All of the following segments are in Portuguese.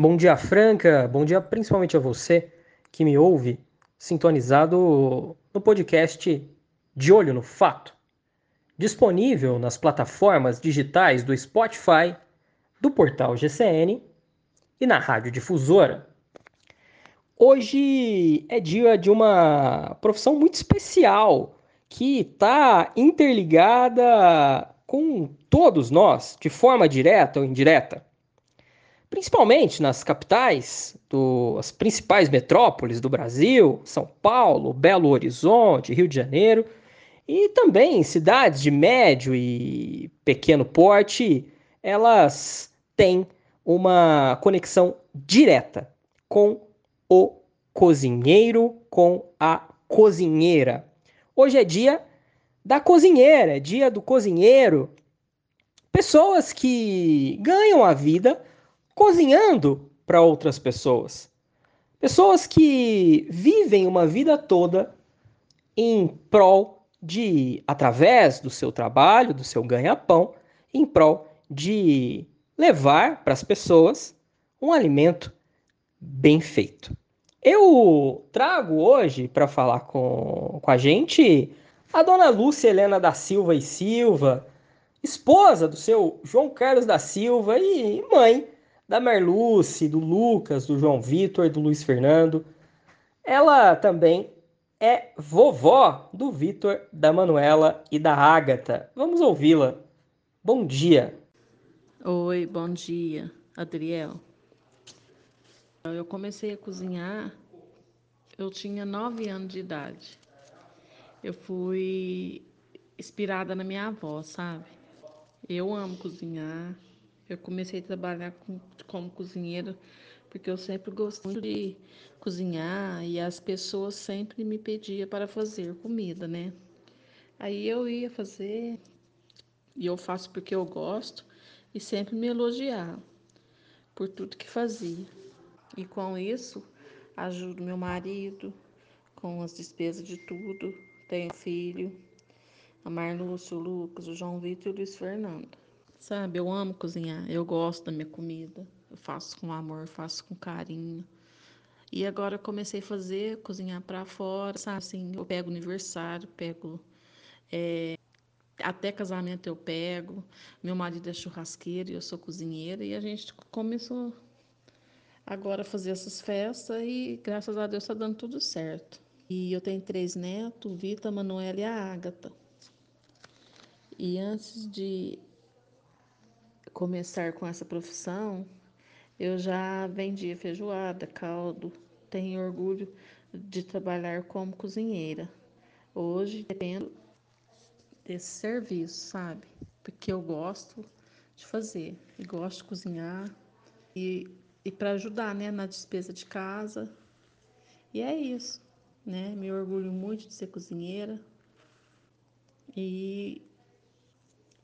Bom dia, Franca. Bom dia principalmente a você que me ouve sintonizado no podcast De Olho no Fato, disponível nas plataformas digitais do Spotify, do portal GCN e na Rádio Difusora. Hoje é dia de uma profissão muito especial que está interligada com todos nós, de forma direta ou indireta. Principalmente nas capitais, do, as principais metrópoles do Brasil, São Paulo, Belo Horizonte, Rio de Janeiro, e também cidades de médio e pequeno porte, elas têm uma conexão direta com o cozinheiro, com a cozinheira. Hoje é dia da cozinheira, é dia do cozinheiro. Pessoas que ganham a vida cozinhando para outras pessoas. Pessoas que vivem uma vida toda em prol de, através do seu trabalho, do seu ganha-pão, em prol de levar para as pessoas um alimento bem feito. Eu trago hoje para falar com, com a gente a dona Lúcia Helena da Silva e Silva, esposa do seu João Carlos da Silva e mãe da Merluce, do Lucas, do João Vitor, do Luiz Fernando. Ela também é vovó do Vitor, da Manuela e da Ágata. Vamos ouvi-la. Bom dia. Oi, bom dia, Adriel. Eu comecei a cozinhar, eu tinha nove anos de idade. Eu fui inspirada na minha avó, sabe? Eu amo cozinhar. Eu comecei a trabalhar com, como cozinheira porque eu sempre gostei de cozinhar e as pessoas sempre me pediam para fazer comida, né? Aí eu ia fazer e eu faço porque eu gosto e sempre me elogiar por tudo que fazia. E com isso, ajudo meu marido com as despesas de tudo. Tenho filho, a Marlúcia, o Lucas, o João Vitor e o Luiz Fernando. Sabe, eu amo cozinhar, eu gosto da minha comida. Eu faço com amor, faço com carinho. E agora eu comecei a fazer, cozinhar para fora, sabe? Assim, eu pego aniversário, pego é, até casamento eu pego. Meu marido é churrasqueiro e eu sou cozinheira. E a gente começou agora a fazer essas festas e graças a Deus está dando tudo certo. E eu tenho três netos, Vita, Manuela e a Ágata. E antes de começar com essa profissão, eu já vendia feijoada, caldo. Tenho orgulho de trabalhar como cozinheira. Hoje dependo desse serviço, sabe? Porque eu gosto de fazer, e gosto de cozinhar e, e para ajudar, né, na despesa de casa. E é isso, né? Me orgulho muito de ser cozinheira e,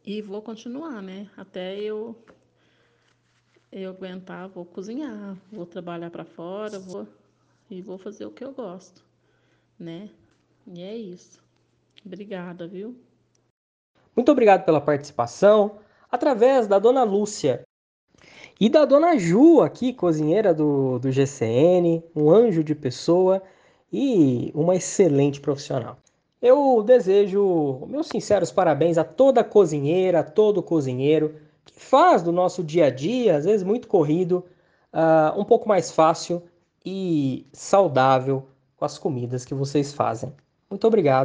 e vou continuar, né? Até eu eu aguentar, vou cozinhar, vou trabalhar para fora, vou e vou fazer o que eu gosto, né? E é isso. Obrigada, viu? Muito obrigado pela participação através da dona Lúcia e da dona Ju, aqui, cozinheira do, do GCN, um anjo de pessoa e uma excelente profissional. Eu desejo meus sinceros parabéns a toda cozinheira, a todo cozinheiro que faz do nosso dia a dia, às vezes muito corrido, uh, um pouco mais fácil e saudável com as comidas que vocês fazem. Muito obrigado.